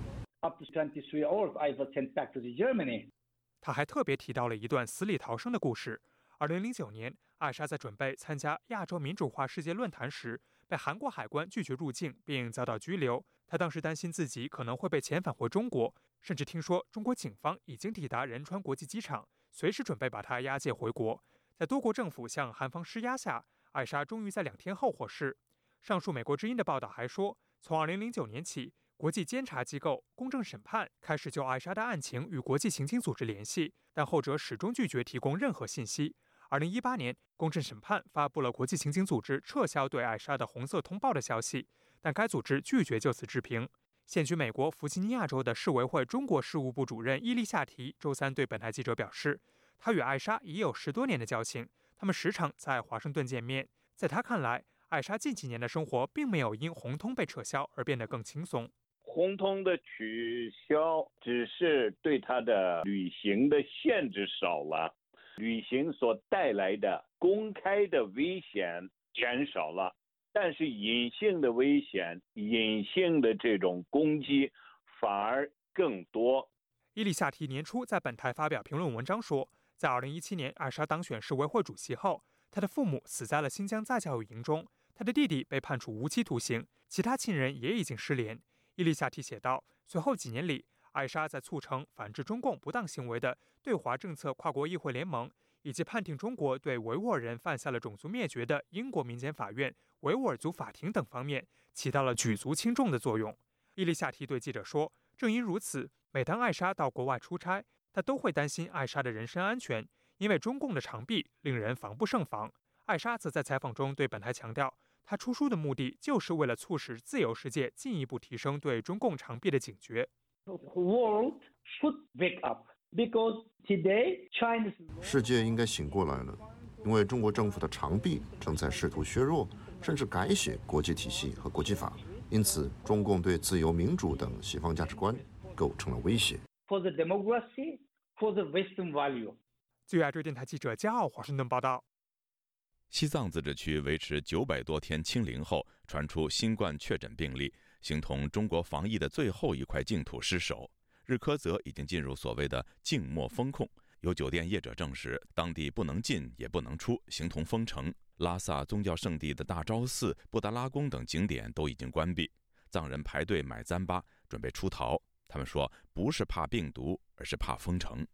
他还特别提到了一段死里逃生的故事。二零零九年，艾莎在准备参加亚洲民主化世界论坛时，被韩国海关拒绝入境，并遭到拘留。她当时担心自己可能会被遣返回中国，甚至听说中国警方已经抵达仁川国际机场，随时准备把她押解回国。在多国政府向韩方施压下，艾莎终于在两天后获释。上述美国之音的报道还说，从2009年起，国际监察机构公正审判开始就艾莎的案情与国际刑警组织联系，但后者始终拒绝提供任何信息。2018年，公正审判发布了国际刑警组织撤销对艾莎的红色通报的消息，但该组织拒绝就此置评。现居美国弗吉尼亚州的市委会中国事务部主任伊丽夏提周三对本台记者表示，他与艾莎已有十多年的交情，他们时常在华盛顿见面。在他看来，艾莎近几年的生活并没有因红通被撤销而变得更轻松。红通的取消只是对他的旅行的限制少了，旅行所带来的公开的危险减少了。但是隐性的危险、隐性的这种攻击反而更多。伊丽夏提年初在本台发表评论文章说，在2017年艾莎当选市委会主席后，他的父母死在了新疆再教育营中，他的弟弟被判处无期徒刑，其他亲人也已经失联。伊丽夏提写道，随后几年里，艾莎在促成反制中共不当行为的对华政策跨国议会联盟，以及判定中国对维吾尔人犯下了种族灭绝的英国民间法院。维吾尔族法庭等方面起到了举足轻重的作用。伊丽夏提对记者说：“正因如此，每当艾莎到国外出差，他都会担心艾莎的人身安全，因为中共的长臂令人防不胜防。”艾莎则在采访中对本台强调，他出书的目的就是为了促使自由世界进一步提升对中共长臂的警觉。世界应该醒过来了，因为中国政府的长臂正在试图削弱。甚至改写国际体系和国际法，因此中共对自由民主等西方价值观构成了威胁。For the democracy, for the Western value。据亚洲电台记者加奥华盛顿报道，西藏自治区维持九百多天清零后，传出新冠确诊病例，形同中国防疫的最后一块净土失守。日喀则已经进入所谓的静默封控，有酒店业者证实，当地不能进也不能出，形同封城。拉萨宗教圣地的大昭寺、布达拉宫等景点都已经关闭，藏人排队买糌粑，准备出逃。他们说，不是怕病毒，而是怕封城。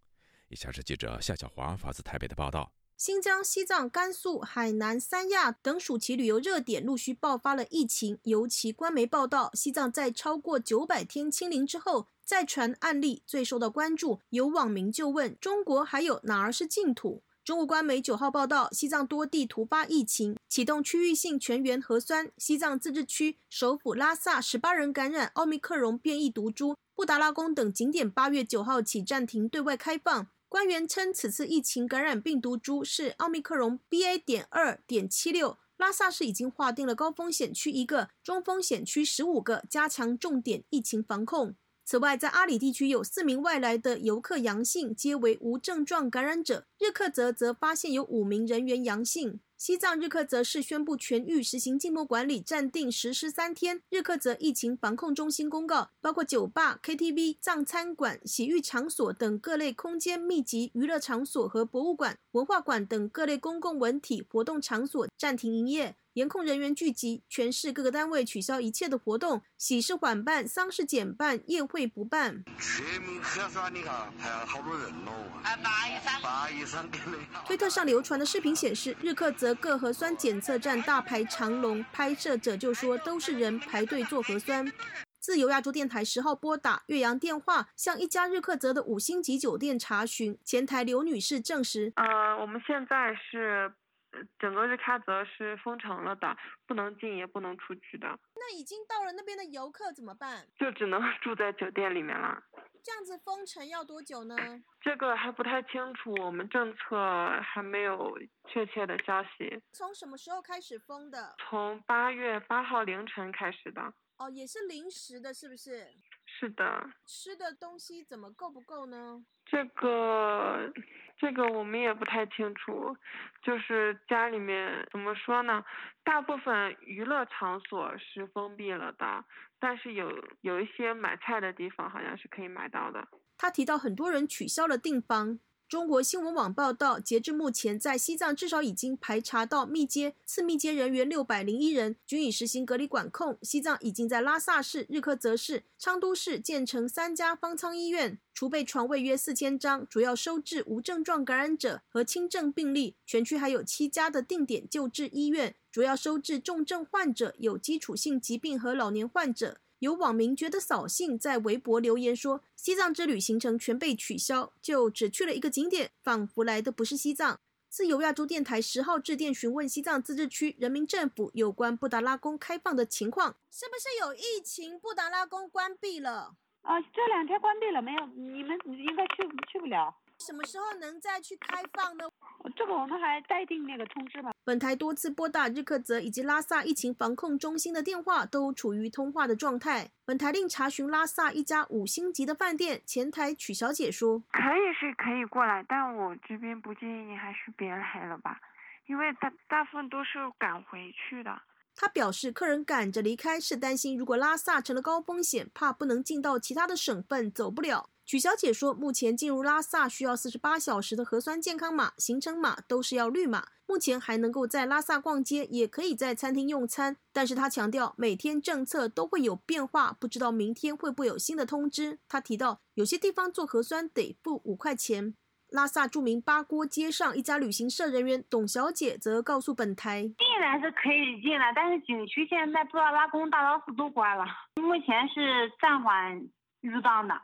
以下是记者夏小华发自台北的报道：新疆、西藏、甘肃、海南、三亚等暑期旅游热点陆续爆发了疫情，尤其官媒报道，西藏在超过九百天清零之后，再传案例最受到关注。有网民就问：中国还有哪儿是净土？中国官媒九号报道，西藏多地突发疫情，启动区域性全员核酸。西藏自治区首府拉萨十八人感染奥密克戎变异毒株，布达拉宫等景点八月九号起暂停对外开放。官员称，此次疫情感染病毒株是奥密克戎 BA. 点二点七六。拉萨市已经划定了高风险区一个，中风险区十五个，加强重点疫情防控。此外，在阿里地区有四名外来的游客阳性，皆为无症状感染者。日喀则则发现有五名人员阳性。西藏日喀则市宣布全域实行静默管理，暂定实施三天。日喀则疫情防控中心公告，包括酒吧、KTV、藏餐馆、洗浴场所等各类空间密集娱乐场所和博物馆、文化馆等各类公共文体活动场所暂停营业。严控人员聚集，全市各个单位取消一切的活动，喜事缓办，丧事减办，宴会不办。全民核酸，你看排了好多人喽。啊，八一三，八一三推特上流传的视频显示，日喀则各核酸检测站大排长龙，拍摄者就说都是人排队做核酸。自由亚洲电台十号拨打岳阳电话，向一家日喀则的五星级酒店查询，前台刘女士证实：呃，我们现在是。整个日喀则是封城了的，不能进也不能出去的。那已经到了那边的游客怎么办？就只能住在酒店里面了。这样子封城要多久呢？这个还不太清楚，我们政策还没有确切的消息。从什么时候开始封的？从八月八号凌晨开始的。哦，也是临时的，是不是？是的。吃的东西怎么够不够呢？这个。这个我们也不太清楚，就是家里面怎么说呢？大部分娱乐场所是封闭了的，但是有有一些买菜的地方好像是可以买到的。他提到很多人取消了订房。中国新闻网报道，截至目前，在西藏至少已经排查到密接、次密接人员六百零一人，均已实行隔离管控。西藏已经在拉萨市、日喀则市、昌都市建成三家方舱医院，储备床位约四千张，主要收治无症状感染者和轻症病例。全区还有七家的定点救治医院，主要收治重症患者、有基础性疾病和老年患者。有网民觉得扫兴，在微博留言说：“西藏之旅行程全被取消，就只去了一个景点，仿佛来的不是西藏。”自由亚洲电台十号致电询问西藏自治区人民政府有关布达拉宫开放的情况，是不是有疫情？布达拉宫关闭了？啊，这两天关闭了，没有，你们应该去去不了。什么时候能再去开放呢？这个我们还待定那个通知吧。本台多次拨打日喀则以及拉萨疫情防控中心的电话，都处于通话的状态。本台另查询拉萨一家五星级的饭店，前台曲小姐说：“可以是可以过来，但我这边不建议你还是别来了吧，因为大大部分都是赶回去的。”他表示，客人赶着离开是担心，如果拉萨成了高风险，怕不能进到其他的省份，走不了。曲小姐说，目前进入拉萨需要四十八小时的核酸健康码、行程码都是要绿码。目前还能够在拉萨逛街，也可以在餐厅用餐。但是她强调，每天政策都会有变化，不知道明天会不会有新的通知。她提到，有些地方做核酸得付五块钱。拉萨著名八锅街上一家旅行社人员董小姐则告诉本台，进来是可以进来，但是景区现在布达拉宫、大昭寺都关了，目前是暂缓入藏的。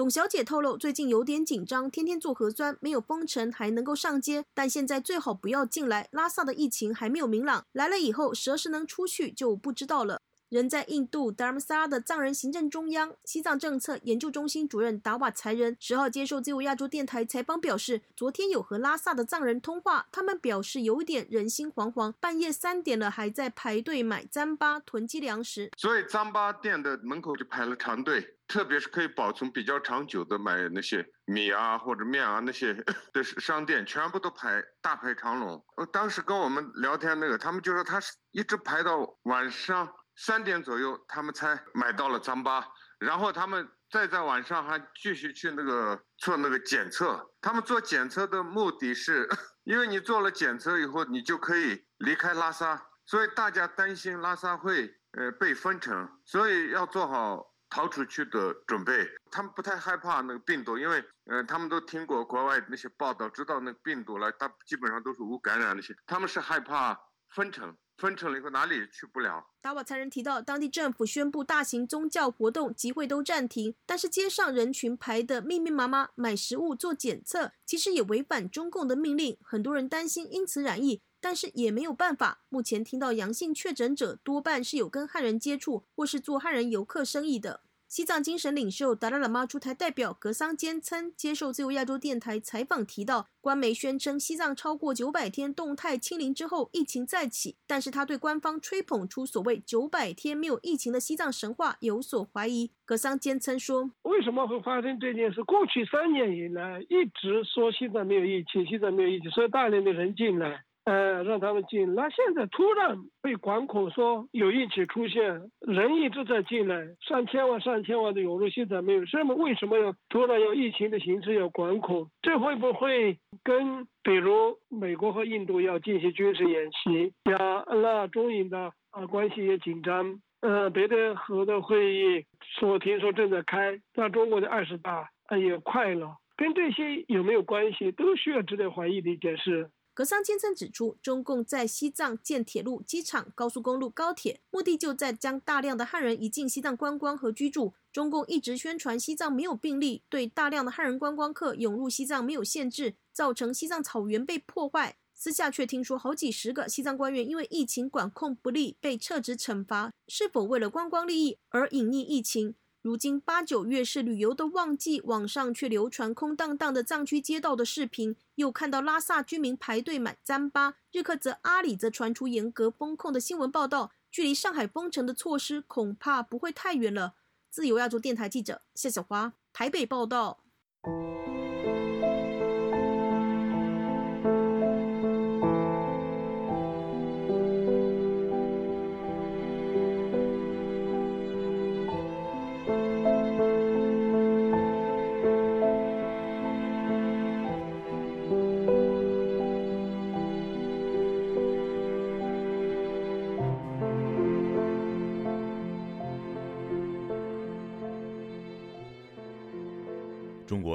董小姐透露，最近有点紧张，天天做核酸，没有封城还能够上街，但现在最好不要进来。拉萨的疫情还没有明朗，来了以后何时能出去就不知道了。人在印度达尔萨拉的藏人行政中央西藏政策研究中心主任达瓦才仁十号接受自由亚洲电台采访表示，昨天有和拉萨的藏人通话，他们表示有点人心惶惶，半夜三点了还在排队买糌粑囤积粮食。所以糌粑店的门口就排了长队，特别是可以保存比较长久的买那些米啊或者面啊那些 的商店，全部都排大排长龙。呃，当时跟我们聊天那个，他们就说他是一直排到晚上。三点左右，他们才买到了糌粑，然后他们再在晚上还继续去那个做那个检测。他们做检测的目的是，因为你做了检测以后，你就可以离开拉萨，所以大家担心拉萨会呃被封城，所以要做好逃出去的准备。他们不太害怕那个病毒，因为呃他们都听过国外那些报道，知道那个病毒了，它基本上都是无感染那些。他们是害怕封城。分成了以后哪里去不了？达瓦才人提到，当地政府宣布大型宗教活动集会都暂停，但是街上人群排得密密麻麻，买食物做检测，其实也违反中共的命令。很多人担心因此染疫，但是也没有办法。目前听到阳性确诊者多半是有跟汉人接触或是做汉人游客生意的。西藏精神领袖达拉喇嘛出台代表格桑坚称接受自由亚洲电台采访提到，官媒宣称西藏超过九百天动态清零之后疫情再起，但是他对官方吹捧出所谓九百天没有疫情的西藏神话有所怀疑。格桑坚称说：“为什么会发生这件事？过去三年以来一直说西藏没有疫情，西藏没有疫情，所以大量的人进来。”呃，让他们进，那现在突然被管控，说有疫情出现，人一直在进来，上千万、上千万的涌入，现在没有，什么为什么要突然要疫情的形式要管控？这会不会跟比如美国和印度要进行军事演习呀？那中印的啊关系也紧张，呃，别的核的会议说听说正在开，那中国的二十大也快了，跟这些有没有关系，都需要值得怀疑的一件事。格桑先生指出，中共在西藏建铁路、机场、高速公路、高铁，目的就在将大量的汉人移进西藏观光和居住。中共一直宣传西藏没有病例，对大量的汉人观光客涌入西藏没有限制，造成西藏草原被破坏。私下却听说好几十个西藏官员因为疫情管控不力被撤职惩罚，是否为了观光利益而隐匿疫情？如今八九月是旅游的旺季，网上却流传空荡荡的藏区街道的视频，又看到拉萨居民排队买糌粑，日喀则阿里则传出严格封控的新闻报道，距离上海封城的措施恐怕不会太远了。自由亚洲电台记者谢小华台北报道。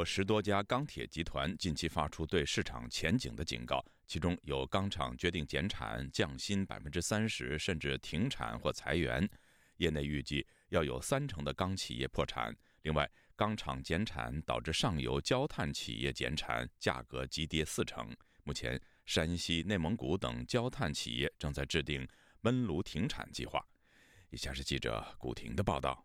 十多家钢铁集团近期发出对市场前景的警告，其中有钢厂决定减产、降薪百分之三十，甚至停产或裁员。业内预计要有三成的钢企业破产。另外，钢厂减产导致上游焦炭企业减产，价格急跌四成。目前，山西、内蒙古等焦炭企业正在制定焖炉停产计划。以下是记者古婷的报道。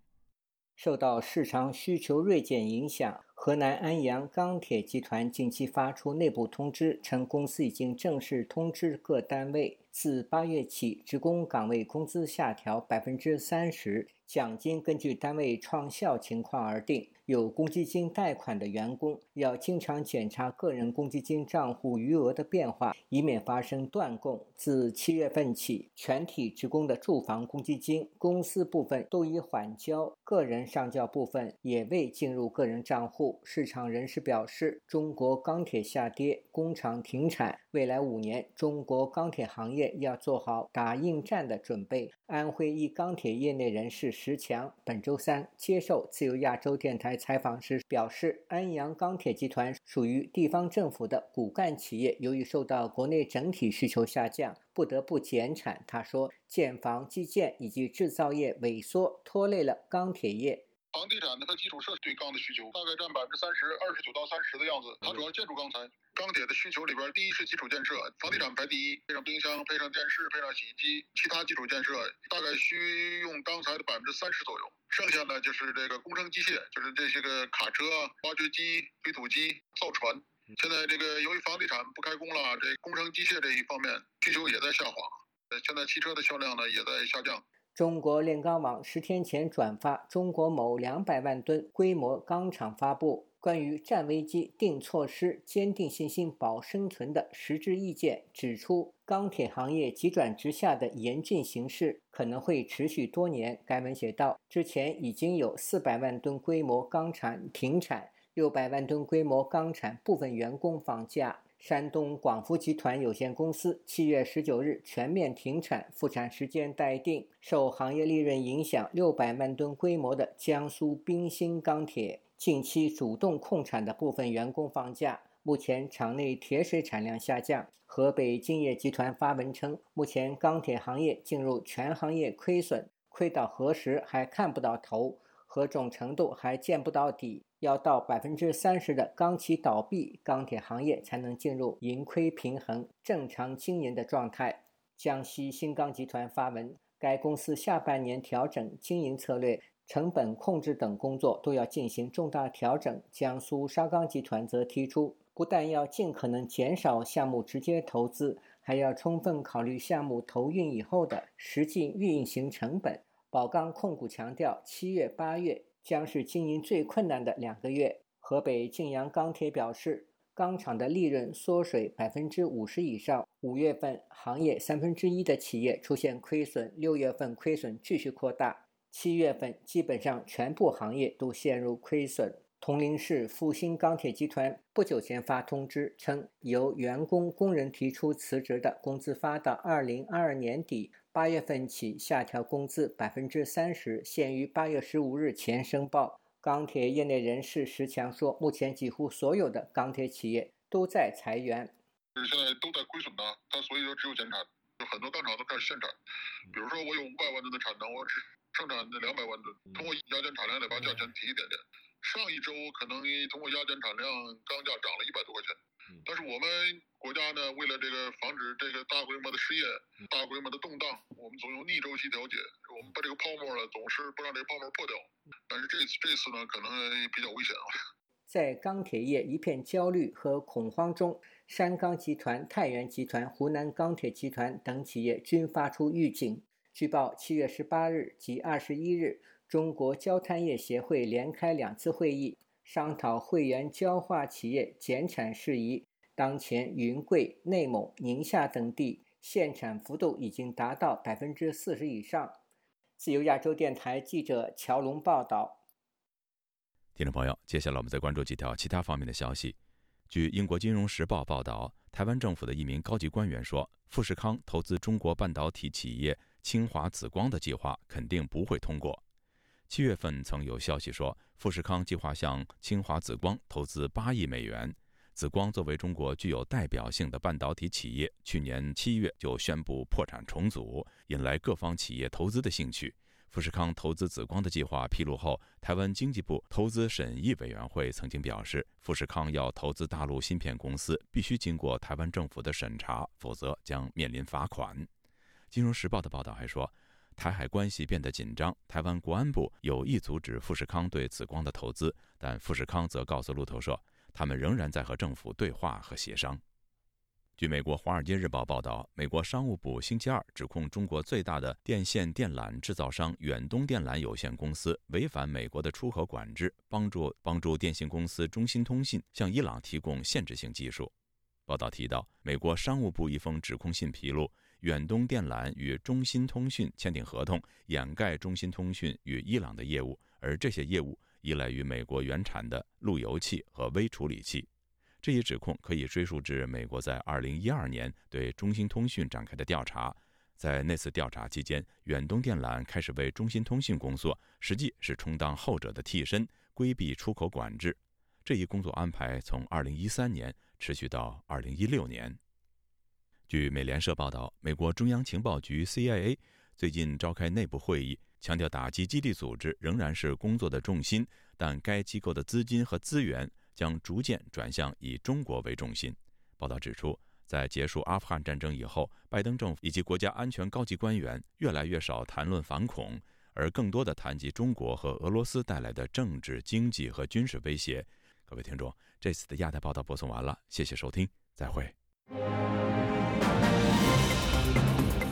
受到市场需求锐减影响，河南安阳钢铁集团近期发出内部通知，称公司已经正式通知各单位，自八月起，职工岗位工资下调百分之三十，奖金根据单位创效情况而定。有公积金贷款的员工要经常检查个人公积金账户余额的变化，以免发生断供。自七月份起，全体职工的住房公积金公司部分都已缓交，个人上交部分也未进入个人账户。市场人士表示，中国钢铁下跌，工厂停产，未来五年中国钢铁行业要做好打硬战的准备。安徽一钢铁业内人士石强本周三接受自由亚洲电台。采访时表示，安阳钢铁集团属于地方政府的骨干企业，由于受到国内整体需求下降，不得不减产。他说，建房、基建以及制造业萎缩，拖累了钢铁业。房地产和基础设施对钢的需求大概占百分之三十二十九到三十的样子。它主要建筑钢材，钢铁的需求里边，第一是基础建设，房地产排第一，配上冰箱，配上电视，配上洗衣机，其他基础建设大概需用钢材的百分之三十左右。剩下呢就是这个工程机械，就是这些个卡车、挖掘机、推土机、造船。现在这个由于房地产不开工了，这工程机械这一方面需求也在下滑。呃现在汽车的销量呢也在下降。中国炼钢网十天前转发中国某两百万吨规模钢厂发布关于战危机定措施、坚定信心保生存的实质意见，指出钢铁行业急转直下的严峻形势可能会持续多年。该文写道：之前已经有四百万吨规模钢厂停产，六百万吨规模钢厂部分员工放假。山东广福集团有限公司七月十九日全面停产，复产时间待定。受行业利润影响，六百万吨规模的江苏冰兴钢铁近期主动控产的部分员工放假。目前厂内铁水产量下降。河北金业集团发文称，目前钢铁行业进入全行业亏损，亏到何时还看不到头。何种程度还见不到底，要到百分之三十的钢企倒闭，钢铁行业才能进入盈亏平衡、正常经营的状态。江西新钢集团发文，该公司下半年调整经营策略、成本控制等工作都要进行重大调整。江苏沙钢集团则提出，不但要尽可能减少项目直接投资，还要充分考虑项目投运以后的实际运行成本。宝钢控股强调，七月、八月将是经营最困难的两个月。河北晋阳钢铁表示，钢厂的利润缩水百分之五十以上。五月份，行业三分之一的企业出现亏损，六月份亏损继续扩大，七月份基本上全部行业都陷入亏损。铜陵市复兴钢铁集团不久前发通知称，由员工、工人提出辞职的，工资发到二零二二年底。八月份起下调工资百分之三十，限于八月十五日前申报。钢铁业内人士石强说，目前几乎所有的钢铁企业都在裁员，现在都在亏损的，他所以说只有减产，有很多钢厂都开始限产。比如说我有五百万吨的产能，我只生产那两百万吨，通过压减产量得把价钱提一点点。上一周可能通过压减产量，钢价涨了一百多块钱。但是我们国家呢，为了这个防止这个大规模的失业、大规模的动荡，我们总用逆周期调节。我们把这个泡沫呢，总是不让这个泡沫破掉。但是这次这次呢，可能比较危险啊。在钢铁业一片焦虑和恐慌中，山钢集团、太原集团、湖南钢铁集团等企业均发出预警。据报，七月十八日及二十一日，中国焦炭业协会连开两次会议。商讨会员焦化企业减产事宜。当前，云贵、内蒙、宁夏等地限产幅度已经达到百分之四十以上。自由亚洲电台记者乔龙报道。听众朋友，接下来我们再关注几条其他方面的消息。据英国《金融时报》报道，台湾政府的一名高级官员说，富士康投资中国半导体企业清华紫光的计划肯定不会通过。七月份曾有消息说，富士康计划向清华紫光投资八亿美元。紫光作为中国具有代表性的半导体企业，去年七月就宣布破产重组，引来各方企业投资的兴趣。富士康投资紫光的计划披露后，台湾经济部投资审议委员会曾经表示，富士康要投资大陆芯片公司，必须经过台湾政府的审查，否则将面临罚款。金融时报的报道还说，台海关系变得紧张，台湾国安部有意阻止富士康对紫光的投资，但富士康则告诉路透社，他们仍然在和政府对话和协商。据美国《华尔街日报》报道，美国商务部星期二指控中国最大的电线电缆制造商远东电缆有限公司违反美国的出口管制，帮助帮助电信公司中兴通信向伊朗提供限制性技术。报道提到，美国商务部一封指控信披露，远东电缆与中兴通讯签订合同，掩盖中兴通讯与伊朗的业务，而这些业务依赖于美国原产的路由器和微处理器。这一指控可以追溯至美国在2012年对中兴通讯展开的调查。在那次调查期间，远东电缆开始为中兴通讯工作，实际是充当后者的替身，规避出口管制。这一工作安排从2013年持续到2016年。据美联社报道，美国中央情报局 （CIA） 最近召开内部会议，强调打击基地组织仍然是工作的重心，但该机构的资金和资源。将逐渐转向以中国为中心。报道指出，在结束阿富汗战争以后，拜登政府以及国家安全高级官员越来越少谈论反恐，而更多的谈及中国和俄罗斯带来的政治、经济和军事威胁。各位听众，这次的亚太报道播送完了，谢谢收听，再会。頼む。